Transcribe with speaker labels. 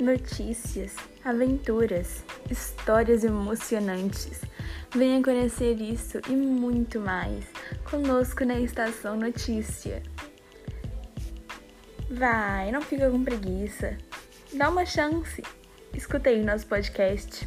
Speaker 1: notícias, aventuras, histórias emocionantes. Venha conhecer isso e muito mais conosco na Estação Notícia. Vai, não fica com preguiça. Dá uma chance. Escutei o nosso podcast.